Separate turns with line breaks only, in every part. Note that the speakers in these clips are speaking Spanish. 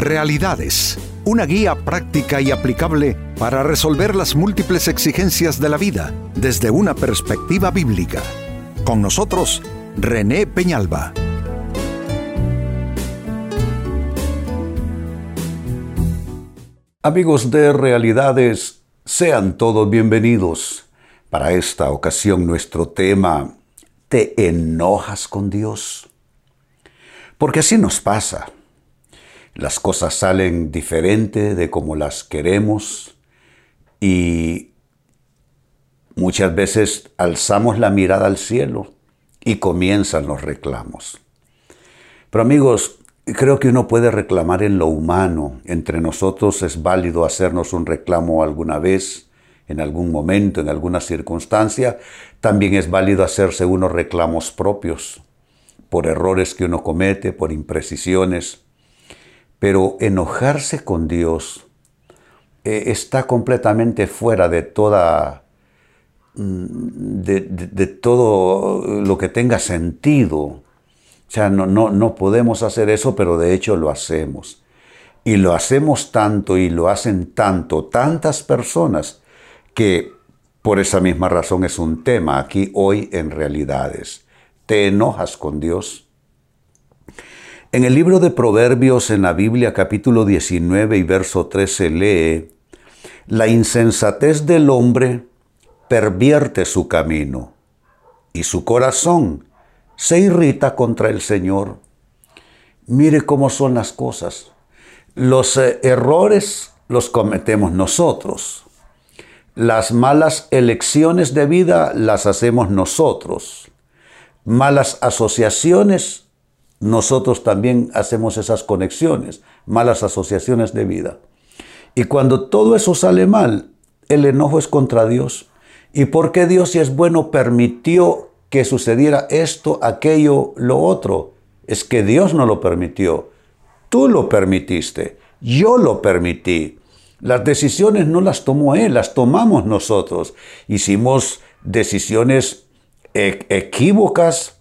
Realidades, una guía práctica y aplicable para resolver las múltiples exigencias de la vida desde una perspectiva bíblica. Con nosotros, René Peñalba.
Amigos de Realidades, sean todos bienvenidos. Para esta ocasión nuestro tema, ¿te enojas con Dios? Porque así nos pasa. Las cosas salen diferente de como las queremos y muchas veces alzamos la mirada al cielo y comienzan los reclamos. Pero amigos, creo que uno puede reclamar en lo humano. Entre nosotros es válido hacernos un reclamo alguna vez, en algún momento, en alguna circunstancia. También es válido hacerse unos reclamos propios por errores que uno comete, por imprecisiones. Pero enojarse con Dios eh, está completamente fuera de toda mm, de, todo lo que tenga sentido. O sea, no, no, no podemos hacer eso, pero de hecho lo hacemos. Y lo hacemos tanto y lo hacen tanto, tantas personas, que por esa misma razón es un tema aquí hoy en realidades te enojas con Dios? En el libro de Proverbios en la Biblia capítulo 19 y verso 13 lee, La insensatez del hombre pervierte su camino y su corazón se irrita contra el Señor. Mire cómo son las cosas. Los eh, errores los cometemos nosotros. Las malas elecciones de vida las hacemos nosotros malas asociaciones, nosotros también hacemos esas conexiones, malas asociaciones de vida. Y cuando todo eso sale mal, el enojo es contra Dios. ¿Y por qué Dios, si es bueno, permitió que sucediera esto, aquello, lo otro? Es que Dios no lo permitió. Tú lo permitiste. Yo lo permití. Las decisiones no las tomó Él, las tomamos nosotros. Hicimos decisiones e-, equívocas,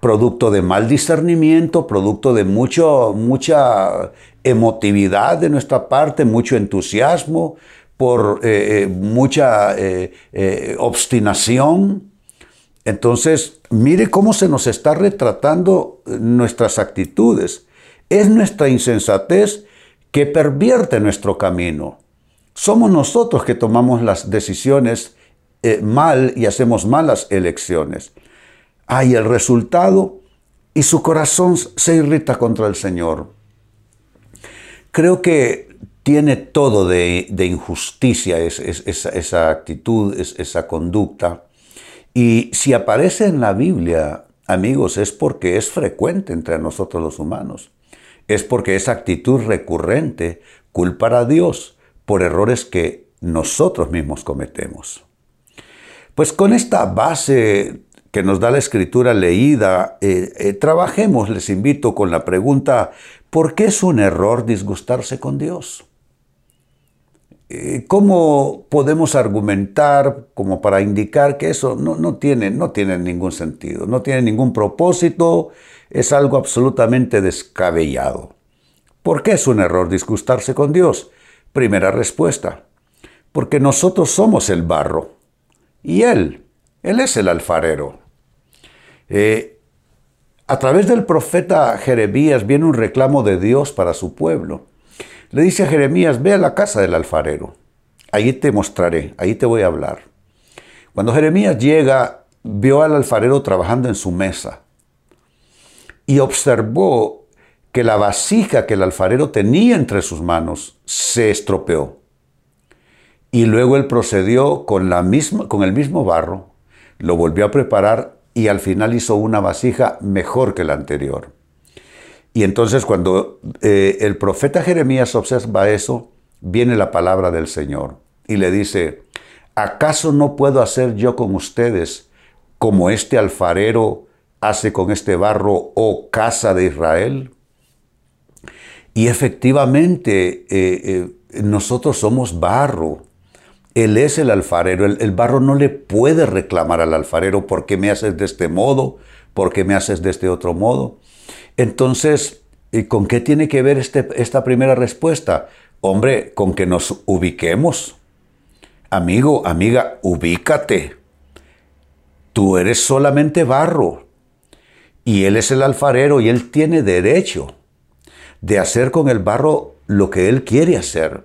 producto de mal discernimiento, producto de mucho, mucha emotividad de nuestra parte, mucho entusiasmo, por eh, eh, mucha eh, obstinación. Entonces, mire cómo se nos está retratando nuestras actitudes. Es nuestra insensatez que pervierte nuestro camino. Somos nosotros que tomamos las decisiones mal y hacemos malas elecciones. Hay el resultado y su corazón se irrita contra el Señor. Creo que tiene todo de, injusticia esa actitud, esa conducta. Y si aparece en la Biblia, amigos, es porque es frecuente entre nosotros los humanos. Es porque esa actitud recurrente culpar a Dios por errores que nosotros mismos cometemos. Pues con esta base que nos da la escritura leída, eh, eh, trabajemos, les invito, con la pregunta, ¿por qué es un error disgustarse con Dios? Eh, ¿Cómo podemos argumentar como para indicar que eso no, tiene, no tiene ningún sentido, no tiene ningún propósito, es algo absolutamente descabellado? ¿Por qué es un error disgustarse con Dios? Primera respuesta, porque nosotros somos el barro y Él, Él es el alfarero. Eh, a través del profeta Jeremías viene un reclamo de Dios para su pueblo. Le dice a Jeremías, ve a la casa del alfarero. Ahí te mostraré, ahí te voy a hablar. Cuando Jeremías llega, vio al alfarero trabajando en su mesa y observó que la vasija que el alfarero tenía entre sus manos se estropeó. Y luego él procedió con, la misma, con el mismo barro, lo volvió a preparar y al final hizo una vasija mejor que la anterior. Y entonces cuando eh, el profeta Jeremías observa eso, viene la palabra del Señor y le dice, ¿acaso no puedo hacer yo con ustedes como este alfarero hace con este barro, oh casa de Israel? Y efectivamente, eh, eh, nosotros somos barro. Él es el alfarero. El, barro no le puede reclamar al alfarero, ¿por qué me haces de este modo? ¿Por qué me haces de este otro modo? Entonces, ¿Y con qué tiene que ver este, esta primera respuesta? Hombre, con que nos ubiquemos. Amigo, amiga, ubícate. Tú eres solamente barro y Él es el alfarero y Él tiene derecho de hacer con el barro lo que Él quiere hacer.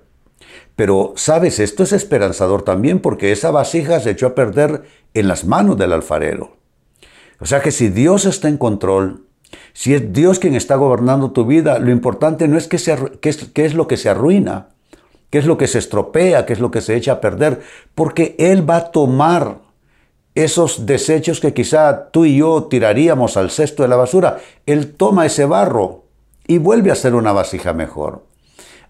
Pero, sabes, esto es esperanzador también porque esa vasija se echó a perder en las manos del alfarero. O sea que si Dios está en control, si es Dios quien está gobernando tu vida, lo importante no es qué, es, es lo que se arruina, qué es lo que se estropea, qué es lo que se echa a perder, porque Él va a tomar esos desechos que quizá tú y yo tiraríamos al cesto de la basura. Él toma ese barro y vuelve a ser una vasija mejor.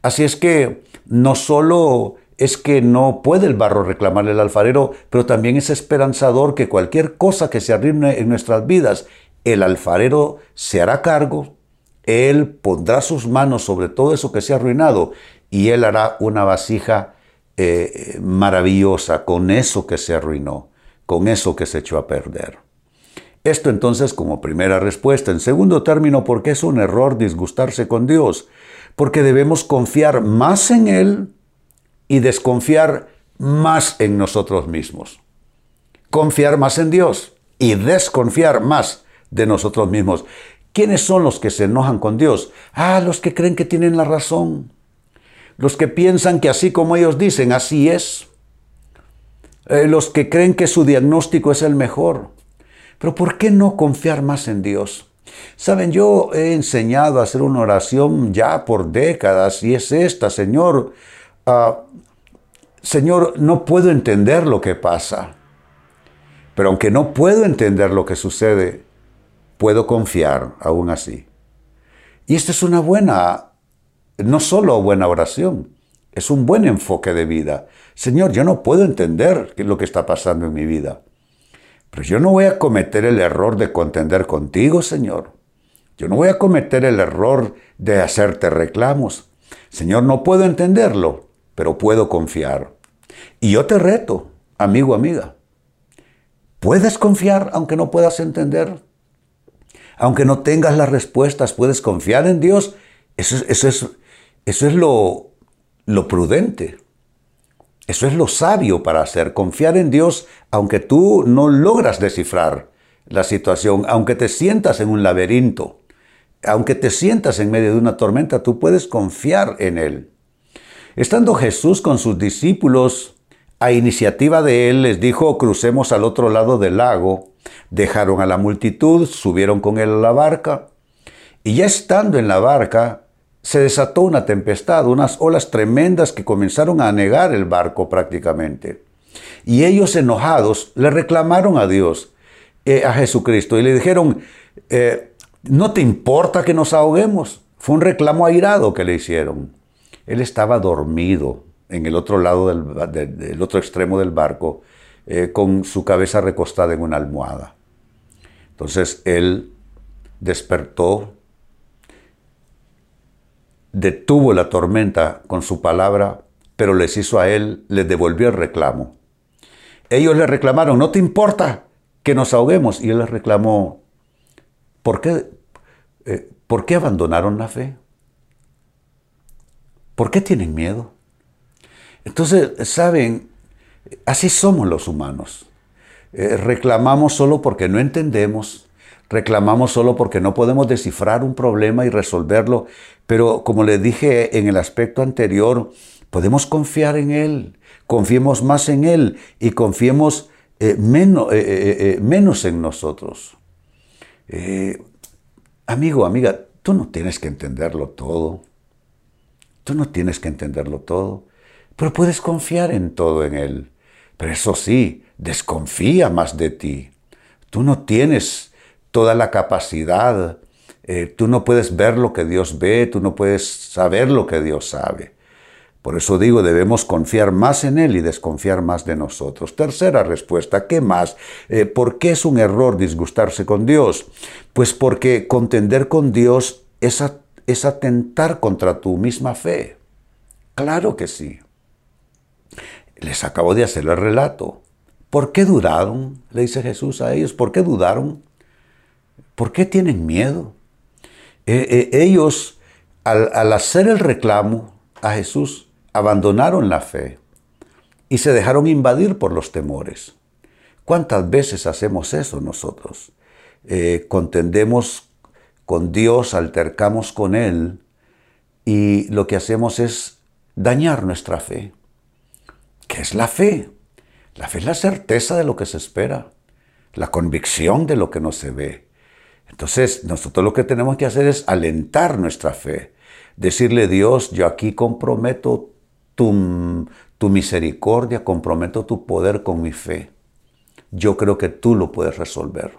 Así es que no solo es que no puede el barro reclamarle al alfarero, pero también es esperanzador que cualquier cosa que se arruine en nuestras vidas, el alfarero se hará cargo, él pondrá sus manos sobre todo eso que se ha arruinado y él hará una vasija eh, maravillosa con eso que se arruinó, con eso que se echó a perder. Esto entonces como primera respuesta. En segundo término, ¿por qué es un error disgustarse con Dios? Porque debemos confiar más en Él y desconfiar más en nosotros mismos. Confiar más en Dios y desconfiar más de nosotros mismos. ¿Quiénes son los que se enojan con Dios? Ah, los que creen que tienen la razón. Los que piensan que así como ellos dicen, así es. Eh, los que creen que su diagnóstico es el mejor. Pero ¿por qué no confiar más en Dios? Saben, yo he enseñado a hacer una oración ya por décadas y es esta, Señor, Ah, Señor, no puedo entender lo que pasa, pero aunque no puedo entender lo que sucede, puedo confiar aún así. Y esta es una buena, no solo buena oración, es un buen enfoque de vida. Señor, yo no puedo entender lo que está pasando en mi vida, pero yo no voy a cometer el error de contender contigo, Señor. Yo no voy a cometer el error de hacerte reclamos. Señor, no puedo entenderlo, pero puedo confiar. Y yo te reto, amigo, amiga. ¿Puedes confiar aunque no puedas entender? Aunque no tengas las respuestas, ¿puedes confiar en Dios? Eso, es, eso es lo, lo prudente. Eso es lo sabio para hacer. Confiar en Dios aunque tú no logras descifrar la situación, aunque te sientas en un laberinto, aunque te sientas en medio de una tormenta, tú puedes confiar en Él. Estando Jesús con sus discípulos, a iniciativa de él les dijo, crucemos al otro lado del lago. Dejaron a la multitud, subieron con él a la barca, y ya estando en la barca, se desató una tempestad, unas olas tremendas que comenzaron a anegar el barco prácticamente. Y ellos enojados le reclamaron a Dios, eh, a Jesucristo, y le dijeron, eh, ¿no te importa que nos ahoguemos? Fue un reclamo airado que le hicieron. Él estaba dormido en el otro lado del, otro extremo del barco, eh, con su cabeza recostada en una almohada. Entonces él despertó, detuvo la tormenta con su palabra, pero les hizo a él, les devolvió el reclamo. Ellos le reclamaron, no te importa que nos ahoguemos. Y él les reclamó, ¿por qué, eh, ¿por qué abandonaron la fe? ¿Por qué tienen miedo? Entonces, saben, así somos los humanos. Eh, reclamamos solo porque no entendemos, reclamamos solo porque no podemos descifrar un problema y resolverlo, pero como les dije en el aspecto anterior, podemos confiar en Él, confiemos más en Él y confiemos eh, menos, eh, menos en nosotros. amigo, amiga, tú no tienes que entenderlo todo. Tú no tienes que entenderlo todo, pero puedes confiar en todo en Él. Pero eso sí, desconfía más de ti. Tú no tienes toda la capacidad, eh, tú no puedes ver lo que Dios ve, tú no puedes saber lo que Dios sabe. Por eso digo, debemos confiar más en Él y desconfiar más de nosotros. Tercera respuesta, ¿qué más? Eh, ¿Por qué es un error disgustarse con Dios? Pues porque contender con Dios es es atentar contra tu misma fe. Claro que sí. Les acabo de hacer el relato. ¿Por qué dudaron? Le dice Jesús a ellos. ¿Por qué dudaron? ¿Por qué tienen miedo? Eh, eh, ellos, al, hacer el reclamo a Jesús, abandonaron la fe y se dejaron invadir por los temores. ¿Cuántas veces hacemos eso nosotros? Eh, contendemos con Dios, altercamos con Él y lo que hacemos es dañar nuestra fe. ¿Qué es la fe? La fe es la certeza de lo que se espera, la convicción de lo que no se ve. Entonces, nosotros lo que tenemos que hacer es alentar nuestra fe, decirle Dios, yo aquí comprometo tu, tu misericordia, comprometo tu poder con mi fe. Yo creo que tú lo puedes resolver.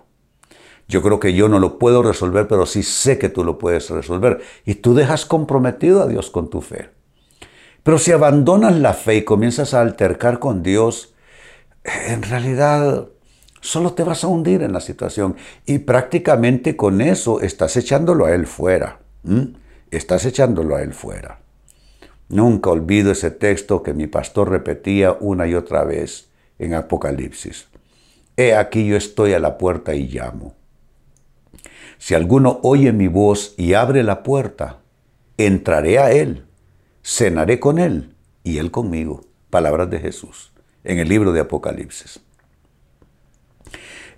Yo creo que yo no lo puedo resolver, pero sí sé que tú lo puedes resolver. Y tú dejas comprometido a Dios con tu fe. Pero si abandonas la fe y comienzas a altercar con Dios, en realidad solo te vas a hundir en la situación. Y prácticamente con eso estás echándolo a Él fuera. Estás echándolo a Él fuera. Nunca olvido ese texto que mi pastor repetía una y otra vez en Apocalipsis. He aquí yo estoy a la puerta y llamo. Si alguno oye mi voz y abre la puerta, entraré a él, cenaré con él y él conmigo. Palabras de Jesús en el libro de Apocalipsis.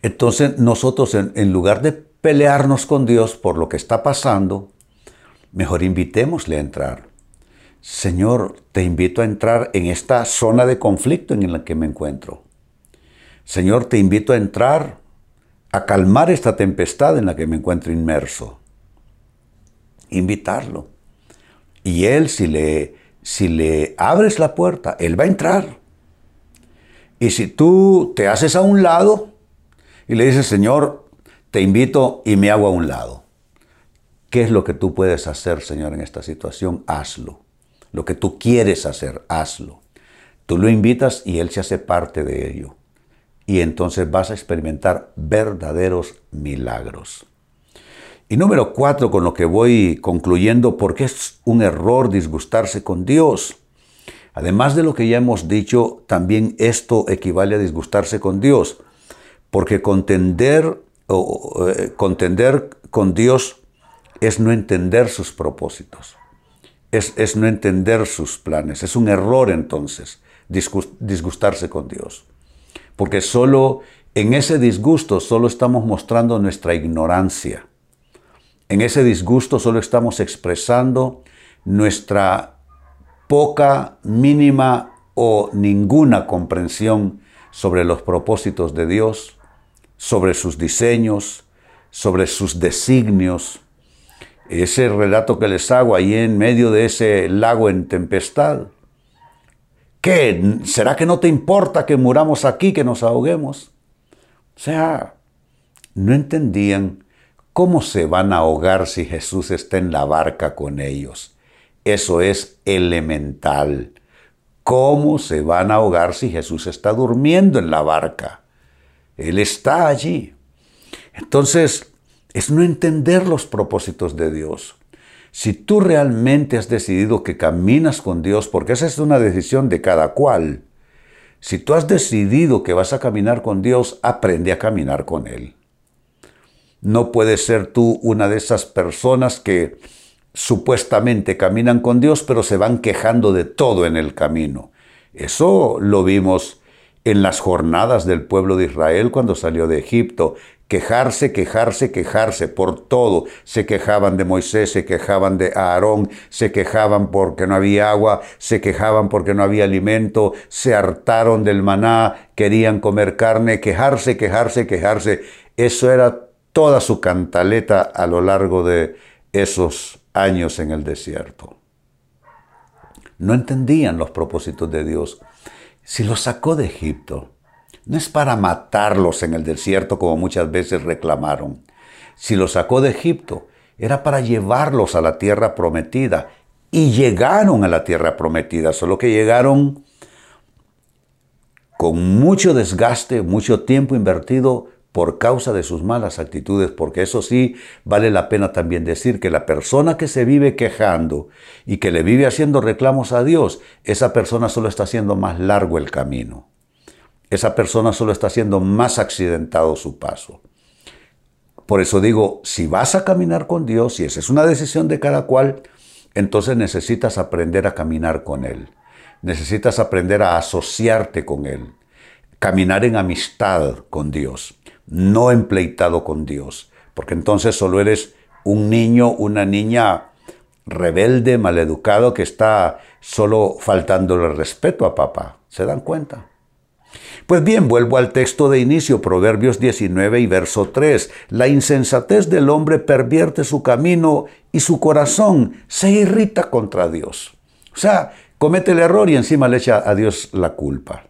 Entonces nosotros en, lugar de pelearnos con Dios por lo que está pasando, mejor invitémosle a entrar. Señor, te invito a entrar en esta zona de conflicto en la que me encuentro. Señor, te invito a entrar a calmar esta tempestad en la que me encuentro inmerso. Invitarlo. Y Él, si le, si le abres la puerta, Él va a entrar. Y si tú te haces a un lado y le dices, Señor, te invito y me hago a un lado. ¿Qué es lo que tú puedes hacer, Señor, en esta situación? Hazlo. Lo que tú quieres hacer, hazlo. Tú lo invitas y Él se hace parte de ello y entonces vas a experimentar verdaderos milagros. Y número cuatro, con lo que voy concluyendo, porque es un error disgustarse con Dios. Además de lo que ya hemos dicho, también esto equivale a disgustarse con Dios, porque contender, eh, contender con Dios es no entender sus propósitos, es, es no entender sus planes. Es un error entonces disgustarse con Dios porque solo en ese disgusto solo estamos mostrando nuestra ignorancia. En ese disgusto solo estamos expresando nuestra poca, mínima o ninguna comprensión sobre los propósitos de Dios, sobre sus diseños, sobre sus designios. Ese relato que les hago ahí en medio de ese lago en tempestad, ¿Qué? ¿Será que no te importa que muramos aquí, que nos ahoguemos? O sea, no entendían cómo se van a ahogar si Jesús está en la barca con ellos. Eso es elemental. ¿Cómo se van a ahogar si Jesús está durmiendo en la barca? Él está allí. Entonces, es no entender los propósitos de Dios. Si tú realmente has decidido que caminas con Dios, porque esa es una decisión de cada cual, si tú has decidido que vas a caminar con Dios, aprende a caminar con Él. No puedes ser tú una de esas personas que supuestamente caminan con Dios, pero se van quejando de todo en el camino. Eso lo vimos en las jornadas del pueblo de Israel cuando salió de Egipto quejarse, quejarse, quejarse por todo. Se quejaban de Moisés, se quejaban de Aarón, se quejaban porque no había agua, se quejaban porque no había alimento, se hartaron del maná, querían comer carne, quejarse, quejarse, quejarse. Eso era toda su cantaleta a lo largo de esos años en el desierto. No entendían los propósitos de Dios. Si los sacó de Egipto, no es para matarlos en el desierto como muchas veces reclamaron. Si los sacó de Egipto, era para llevarlos a la tierra prometida. Y llegaron a la tierra prometida, solo que llegaron con mucho desgaste, mucho tiempo invertido por causa de sus malas actitudes, porque eso sí vale la pena también decir que la persona que se vive quejando y que le vive haciendo reclamos a Dios, esa persona solo está haciendo más largo el camino esa persona solo está haciendo más accidentado su paso. Por eso digo, si vas a caminar con Dios, y esa es una decisión de cada cual, entonces necesitas aprender a caminar con Él. Necesitas aprender a asociarte con Él. Caminar en amistad con Dios, no empleitado con Dios. Porque entonces solo eres un niño, una niña rebelde, maleducado, que está solo faltándole respeto a papá. ¿Se dan cuenta? Pues bien, vuelvo al texto de inicio, Proverbios 19 y verso 3. La insensatez del hombre pervierte su camino y su corazón se irrita contra Dios. O sea, comete el error y encima le echa a Dios la culpa.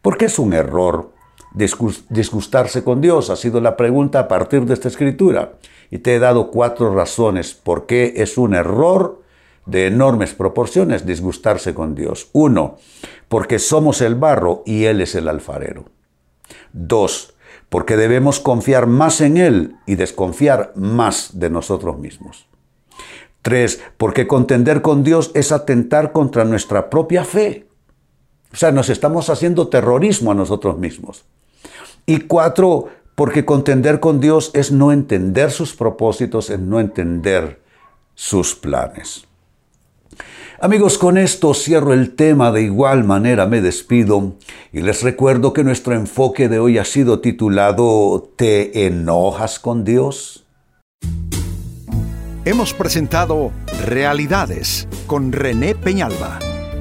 ¿Por qué es un error disgustarse con Dios? Ha sido la pregunta a partir de esta escritura. Y te he dado cuatro razones por qué es un error de enormes proporciones disgustarse con Dios. Uno, porque somos el barro y Él es el alfarero. Dos, porque debemos confiar más en Él y desconfiar más de nosotros mismos. Tres, porque contender con Dios es atentar contra nuestra propia fe. O sea, nos estamos haciendo terrorismo a nosotros mismos. Y cuatro, porque contender con Dios es no entender sus propósitos, es no entender sus planes. Amigos, con esto cierro el tema, de igual manera me despido y les recuerdo que nuestro enfoque de hoy ha sido titulado ¿Te enojas con Dios?
Hemos presentado Realidades con René Peñalba.